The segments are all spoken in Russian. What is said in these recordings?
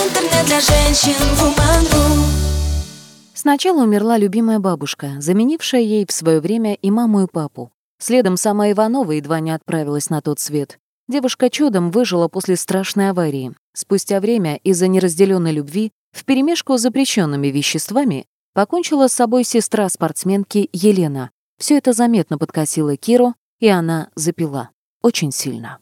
Интернет для женщин Woman.ru Сначала умерла любимая бабушка, заменившая ей в свое время и маму, и папу. Следом сама Иванова едва не отправилась на тот свет. Девушка чудом выжила после страшной аварии. Спустя время из-за неразделенной любви вперемешку с запрещенными веществами покончила с собой сестра спортсменки Елена. Все это заметно подкосило Киру, и она запила. Очень сильно.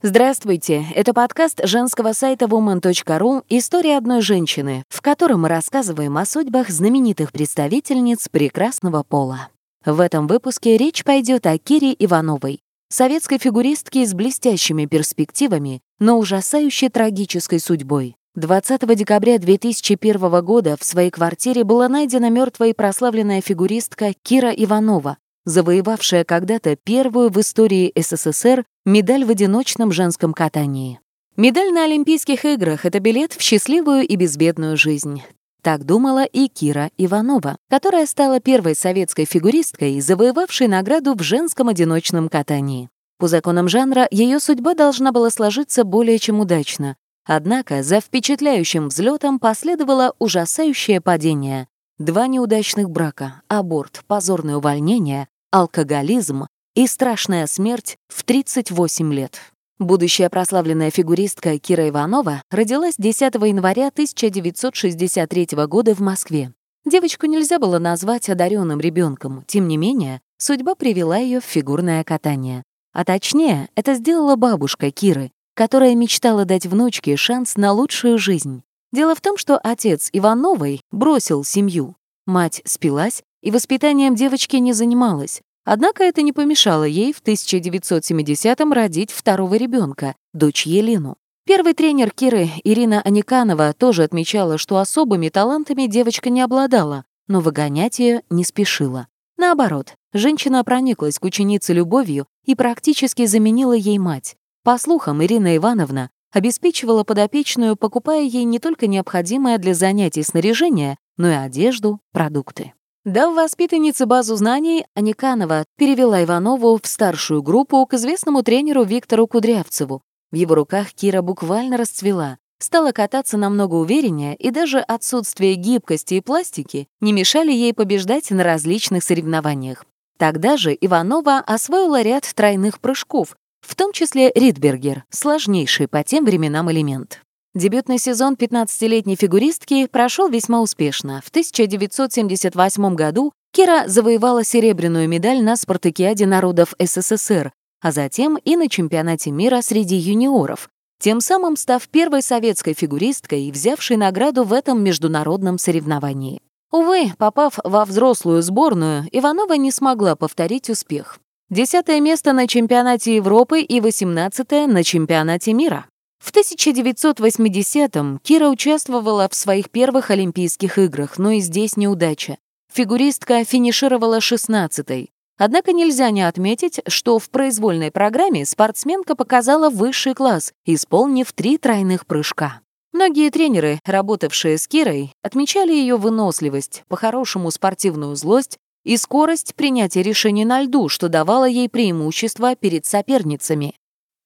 Здравствуйте, это подкаст женского сайта woman.ru «История одной женщины», в котором мы рассказываем о судьбах знаменитых представительниц прекрасного пола. В этом выпуске речь пойдет о Кире Ивановой, советской фигуристке с блестящими перспективами, но ужасающе трагической судьбой. 20 декабря 2001 года в своей квартире была найдена мертвая и прославленная фигуристка Кира Иванова, завоевавшая когда-то первую в истории СССР медаль в одиночном женском катании. Медаль на Олимпийских играх — это билет в счастливую и безбедную жизнь. Так думала и Кира Иванова, которая стала первой советской фигуристкой, завоевавшей награду в женском одиночном катании. По законам жанра ее судьба должна была сложиться более чем удачно. Однако за впечатляющим взлетом последовало ужасающее падение. Два неудачных брака, аборт, позорное увольнение, алкоголизм и страшная смерть в 38 лет. Будущая прославленная фигуристка Кира Иванова родилась 10 января 1963 года в Москве. Девочку нельзя было назвать одаренным ребенком, тем не менее, судьба привела ее в фигурное катание. А точнее, это сделала бабушка Киры, которая мечтала дать внучке шанс на лучшую жизнь. Дело в том, что отец Ивановой бросил семью. Мать спилась и воспитанием девочки не занималась. Однако это не помешало ей в 1970-м родить второго ребенка, дочь Елену. Первый тренер Киры, Ирина Аниканова, тоже отмечала, что особыми талантами девочка не обладала, но выгонять ее не спешила. Наоборот, женщина прониклась к ученице любовью и практически заменила ей мать. По слухам, Ирина Ивановна обеспечивала подопечную, покупая ей не только необходимое для занятий снаряжение, но и одежду, продукты. Дав воспитаннице базу знаний, Аниканова перевела Иванову в старшую группу к известному тренеру Виктору Кудрявцеву. В его руках Кира буквально расцвела, стала кататься намного увереннее, и даже отсутствие гибкости и пластики не мешали ей побеждать на различных соревнованиях. Тогда же Иванова освоила ряд тройных прыжков, в том числе Ридбергер, сложнейший по тем временам элемент. Дебютный сезон 15-летней фигуристки прошел весьма успешно. В 1978 году Кира завоевала серебряную медаль на спартакиаде народов СССР, а затем и на чемпионате мира среди юниоров, тем самым став первой советской фигуристкой взявшей награду в этом международном соревновании. Увы, попав во взрослую сборную, Иванова не смогла повторить успех. Десятое место на чемпионате Европы и восемнадцатое на чемпионате мира. В 1980-м Кира участвовала в своих первых Олимпийских играх, но и здесь неудача. Фигуристка финишировала 16-й. Однако нельзя не отметить, что в произвольной программе спортсменка показала высший класс, исполнив три тройных прыжка. Многие тренеры, работавшие с Кирой, отмечали ее выносливость, по-хорошему спортивную злость и скорость принятия решений на льду, что давало ей преимущество перед соперницами.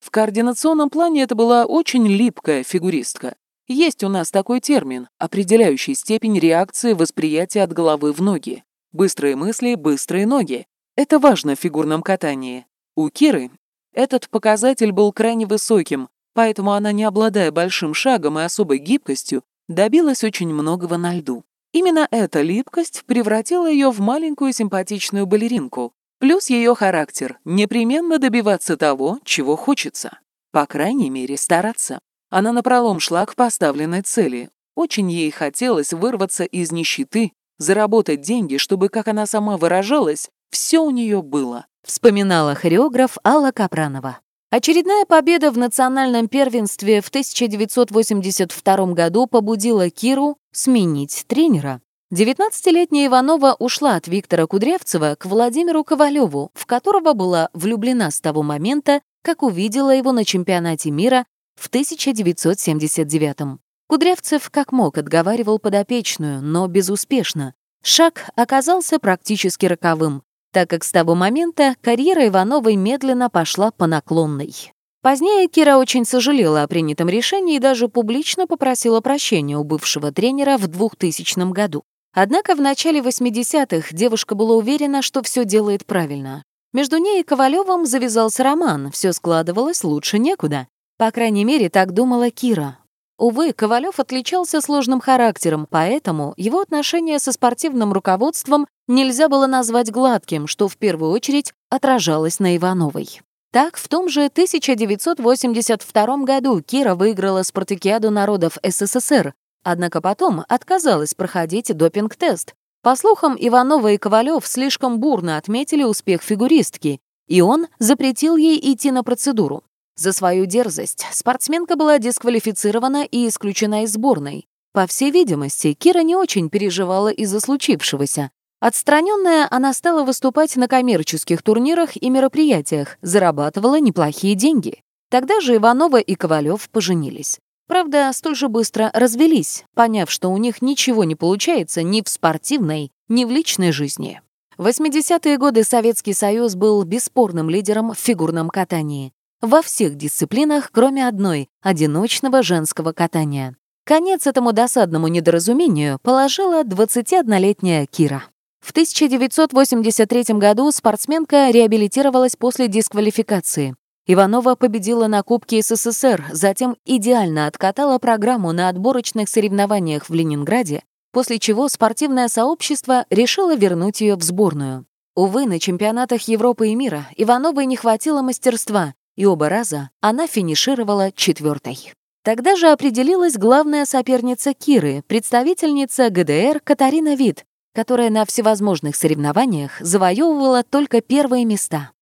В координационном плане это была очень липкая фигуристка. Есть у нас такой термин, определяющий степень реакции восприятия от головы в ноги. Быстрые мысли, быстрые ноги. Это важно в фигурном катании. У Киры этот показатель был крайне высоким, поэтому она, не обладая большим шагом и особой гибкостью, добилась очень многого на льду. Именно эта липкость превратила ее в маленькую симпатичную балеринку, Плюс ее характер — непременно добиваться того, чего хочется. По крайней мере, стараться. Она напролом шла к поставленной цели. Очень ей хотелось вырваться из нищеты, заработать деньги, чтобы, как она сама выражалась, все у нее было. Вспоминала хореограф Алла Капранова. Очередная победа в национальном первенстве в 1982 году побудила Киру сменить тренера. 19-летняя Иванова ушла от Виктора Кудрявцева к Владимиру Ковалеву, в которого была влюблена с того момента, как увидела его на чемпионате мира в 1979 -м. Кудрявцев как мог отговаривал подопечную, но безуспешно. Шаг оказался практически роковым, так как с того момента карьера Ивановой медленно пошла по наклонной. Позднее Кира очень сожалела о принятом решении и даже публично попросила прощения у бывшего тренера в 2000 году. Однако в начале 80-х девушка была уверена, что все делает правильно. Между ней и Ковалевым завязался роман, все складывалось лучше некуда. По крайней мере, так думала Кира. Увы, Ковалев отличался сложным характером, поэтому его отношения со спортивным руководством нельзя было назвать гладким, что в первую очередь отражалось на Ивановой. Так, в том же 1982 году Кира выиграла спартакиаду народов СССР, однако потом отказалась проходить допинг-тест. По слухам, Иванова и Ковалев слишком бурно отметили успех фигуристки, и он запретил ей идти на процедуру. За свою дерзость спортсменка была дисквалифицирована и исключена из сборной. По всей видимости, Кира не очень переживала из-за случившегося, Отстраненная, она стала выступать на коммерческих турнирах и мероприятиях, зарабатывала неплохие деньги. Тогда же Иванова и Ковалев поженились. Правда, столь же быстро развелись, поняв, что у них ничего не получается ни в спортивной, ни в личной жизни. В 80-е годы Советский Союз был бесспорным лидером в фигурном катании. Во всех дисциплинах, кроме одной — одиночного женского катания. Конец этому досадному недоразумению положила 21-летняя Кира. В 1983 году спортсменка реабилитировалась после дисквалификации. Иванова победила на Кубке СССР, затем идеально откатала программу на отборочных соревнованиях в Ленинграде, после чего спортивное сообщество решило вернуть ее в сборную. Увы, на чемпионатах Европы и мира Ивановой не хватило мастерства, и оба раза она финишировала четвертой. Тогда же определилась главная соперница Киры, представительница ГДР Катарина Вит, которая на всевозможных соревнованиях завоевывала только первые места.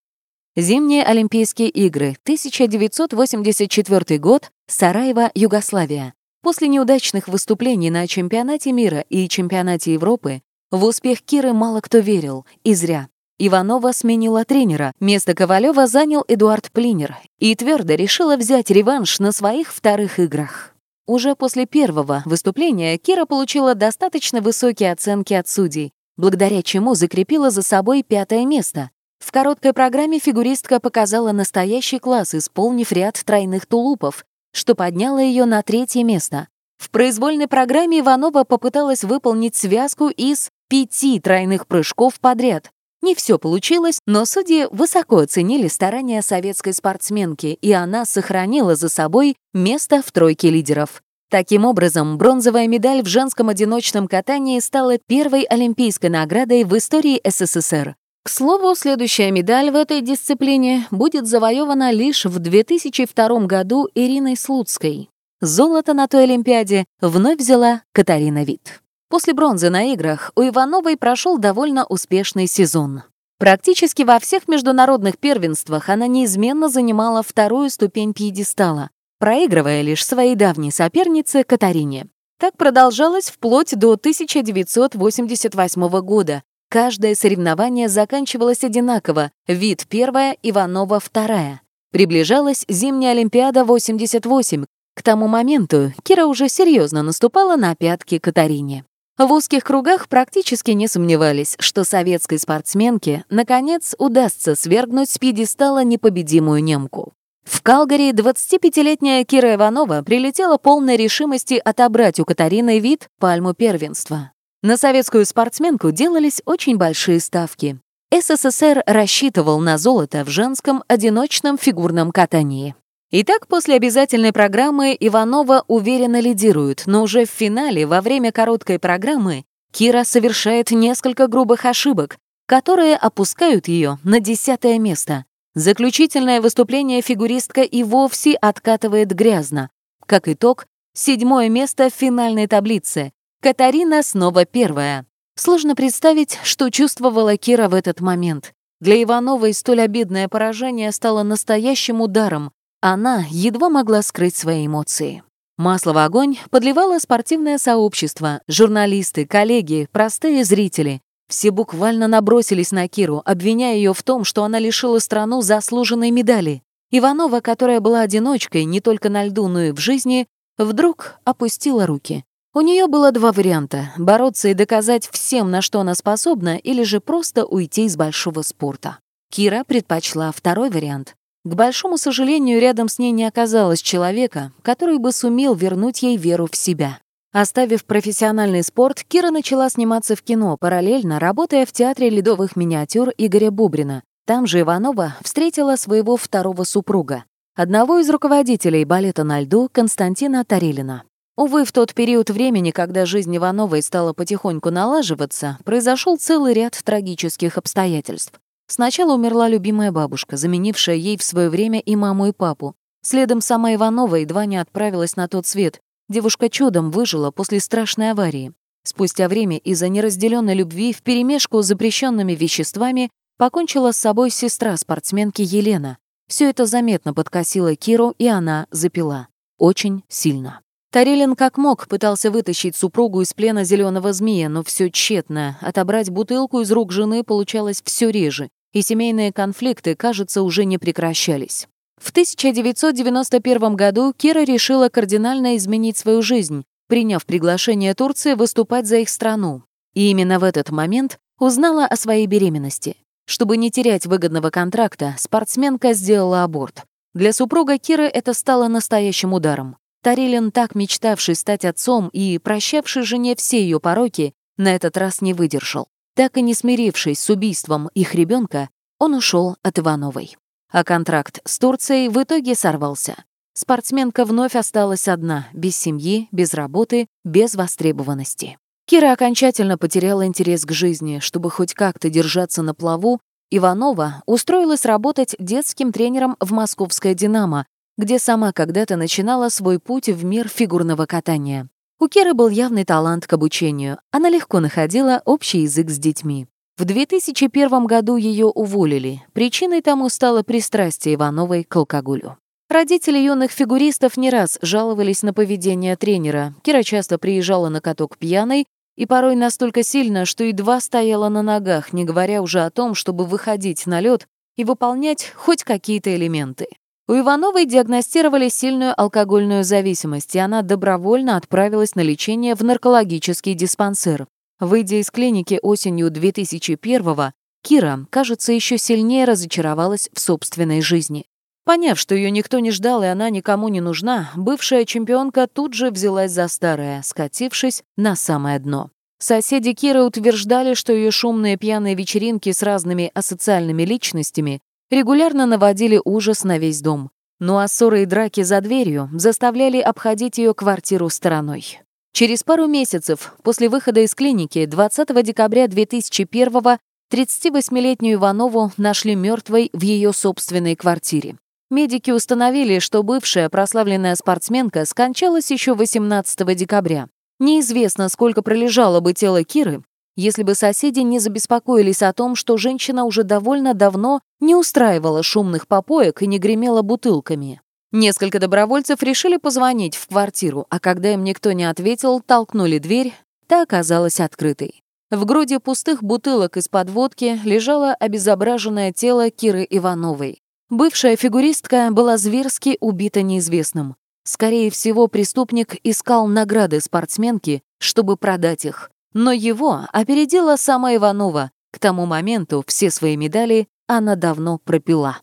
Зимние Олимпийские игры, 1984 год, Сараево, Югославия. После неудачных выступлений на чемпионате мира и чемпионате Европы в успех Киры мало кто верил, и зря. Иванова сменила тренера, место Ковалева занял Эдуард Плинер и твердо решила взять реванш на своих вторых играх. Уже после первого выступления Кира получила достаточно высокие оценки от судей, благодаря чему закрепила за собой пятое место. В короткой программе фигуристка показала настоящий класс, исполнив ряд тройных тулупов, что подняло ее на третье место. В произвольной программе Иванова попыталась выполнить связку из пяти тройных прыжков подряд. Не все получилось, но судьи высоко оценили старания советской спортсменки, и она сохранила за собой место в тройке лидеров. Таким образом, бронзовая медаль в женском одиночном катании стала первой олимпийской наградой в истории СССР. К слову, следующая медаль в этой дисциплине будет завоевана лишь в 2002 году Ириной Слуцкой. Золото на той Олимпиаде вновь взяла Катарина Вит. После бронзы на играх у Ивановой прошел довольно успешный сезон. Практически во всех международных первенствах она неизменно занимала вторую ступень пьедестала, проигрывая лишь своей давней сопернице Катарине. Так продолжалось вплоть до 1988 года. Каждое соревнование заканчивалось одинаково. Вид первая, Иванова вторая. Приближалась зимняя Олимпиада 88. К тому моменту Кира уже серьезно наступала на пятки Катарине. В узких кругах практически не сомневались, что советской спортсменке, наконец, удастся свергнуть с пьедестала непобедимую немку. В Калгари 25-летняя Кира Иванова прилетела полной решимости отобрать у Катарины вид пальму первенства. На советскую спортсменку делались очень большие ставки. СССР рассчитывал на золото в женском одиночном фигурном катании. Итак, после обязательной программы Иванова уверенно лидирует, но уже в финале, во время короткой программы, Кира совершает несколько грубых ошибок, которые опускают ее на десятое место. Заключительное выступление фигуристка и вовсе откатывает грязно. Как итог, седьмое место в финальной таблице. Катарина снова первая. Сложно представить, что чувствовала Кира в этот момент. Для Ивановой столь обидное поражение стало настоящим ударом, она едва могла скрыть свои эмоции. Масло в огонь подливало спортивное сообщество, журналисты, коллеги, простые зрители. Все буквально набросились на Киру, обвиняя ее в том, что она лишила страну заслуженной медали. Иванова, которая была одиночкой не только на льду, но и в жизни, вдруг опустила руки. У нее было два варианта — бороться и доказать всем, на что она способна, или же просто уйти из большого спорта. Кира предпочла второй вариант. К большому сожалению, рядом с ней не оказалось человека, который бы сумел вернуть ей веру в себя. Оставив профессиональный спорт, Кира начала сниматься в кино, параллельно работая в театре ледовых миниатюр Игоря Бубрина. Там же Иванова встретила своего второго супруга, одного из руководителей балета на льду Константина Тарелина. Увы, в тот период времени, когда жизнь Ивановой стала потихоньку налаживаться, произошел целый ряд трагических обстоятельств. Сначала умерла любимая бабушка, заменившая ей в свое время и маму, и папу. Следом сама Иванова едва не отправилась на тот свет, Девушка чудом выжила после страшной аварии. Спустя время из-за неразделенной любви вперемешку с запрещенными веществами покончила с собой сестра спортсменки Елена. Все это заметно подкосило Киру, и она запила. Очень сильно. Тарелин как мог пытался вытащить супругу из плена зеленого змея, но все тщетно. Отобрать бутылку из рук жены получалось все реже, и семейные конфликты, кажется, уже не прекращались. В 1991 году Кира решила кардинально изменить свою жизнь, приняв приглашение Турции выступать за их страну. И именно в этот момент узнала о своей беременности. Чтобы не терять выгодного контракта, спортсменка сделала аборт. Для супруга Киры это стало настоящим ударом. Тарилин, так мечтавший стать отцом и прощавший жене все ее пороки, на этот раз не выдержал. Так и не смирившись с убийством их ребенка, он ушел от Ивановой. А контракт с Турцией в итоге сорвался. Спортсменка вновь осталась одна, без семьи, без работы, без востребованности. Кира окончательно потеряла интерес к жизни. Чтобы хоть как-то держаться на плаву, Иванова устроилась работать детским тренером в московское «Динамо», где сама когда-то начинала свой путь в мир фигурного катания. У Киры был явный талант к обучению. Она легко находила общий язык с детьми. В 2001 году ее уволили. Причиной тому стало пристрастие Ивановой к алкоголю. Родители юных фигуристов не раз жаловались на поведение тренера. Кира часто приезжала на каток пьяной и порой настолько сильно, что едва стояла на ногах, не говоря уже о том, чтобы выходить на лед и выполнять хоть какие-то элементы. У Ивановой диагностировали сильную алкогольную зависимость, и она добровольно отправилась на лечение в наркологический диспансер. Выйдя из клиники осенью 2001-го, Кира, кажется, еще сильнее разочаровалась в собственной жизни. Поняв, что ее никто не ждал и она никому не нужна, бывшая чемпионка тут же взялась за старое, скатившись на самое дно. Соседи Киры утверждали, что ее шумные пьяные вечеринки с разными асоциальными личностями регулярно наводили ужас на весь дом. Ну а ссоры и драки за дверью заставляли обходить ее квартиру стороной. Через пару месяцев после выхода из клиники 20 декабря 2001 38-летнюю Иванову нашли мертвой в ее собственной квартире. Медики установили, что бывшая прославленная спортсменка скончалась еще 18 декабря. Неизвестно, сколько пролежало бы тело Киры, если бы соседи не забеспокоились о том, что женщина уже довольно давно не устраивала шумных попоек и не гремела бутылками. Несколько добровольцев решили позвонить в квартиру, а когда им никто не ответил, толкнули дверь, та оказалась открытой. В груди пустых бутылок из-под водки лежало обезображенное тело Киры Ивановой. Бывшая фигуристка была зверски убита неизвестным. Скорее всего, преступник искал награды спортсменки, чтобы продать их. Но его опередила сама Иванова. К тому моменту все свои медали она давно пропила.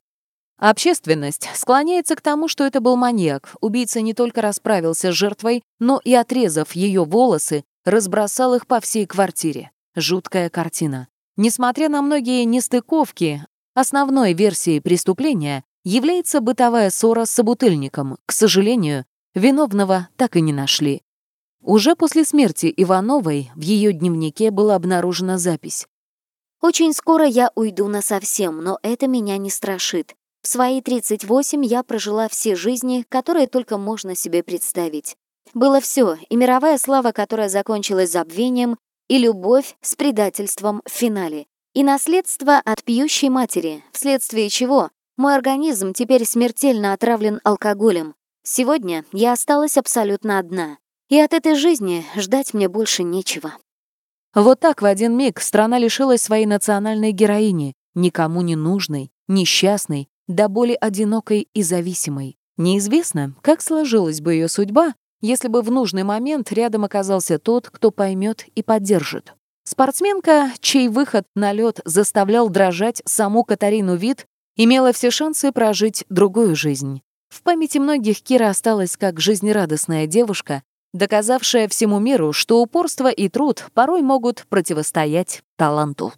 Общественность склоняется к тому, что это был маньяк. Убийца не только расправился с жертвой, но и, отрезав ее волосы, разбросал их по всей квартире. Жуткая картина. Несмотря на многие нестыковки, основной версией преступления является бытовая ссора с собутыльником. К сожалению, виновного так и не нашли. Уже после смерти Ивановой в ее дневнике была обнаружена запись. «Очень скоро я уйду насовсем, но это меня не страшит. В свои 38 я прожила все жизни, которые только можно себе представить. Было все, и мировая слава, которая закончилась забвением, и любовь с предательством в финале, и наследство от пьющей матери, вследствие чего мой организм теперь смертельно отравлен алкоголем. Сегодня я осталась абсолютно одна, и от этой жизни ждать мне больше нечего. Вот так в один миг страна лишилась своей национальной героини, никому не нужной, несчастной, до боли одинокой и зависимой. Неизвестно, как сложилась бы ее судьба, если бы в нужный момент рядом оказался тот, кто поймет и поддержит. Спортсменка, чей выход на лед заставлял дрожать саму Катарину Вид, имела все шансы прожить другую жизнь. В памяти многих Кира осталась как жизнерадостная девушка, доказавшая всему миру, что упорство и труд порой могут противостоять таланту.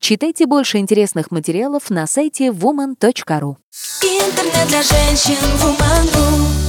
Читайте больше интересных материалов на сайте woman.ru. Интернет для женщин Woman.ru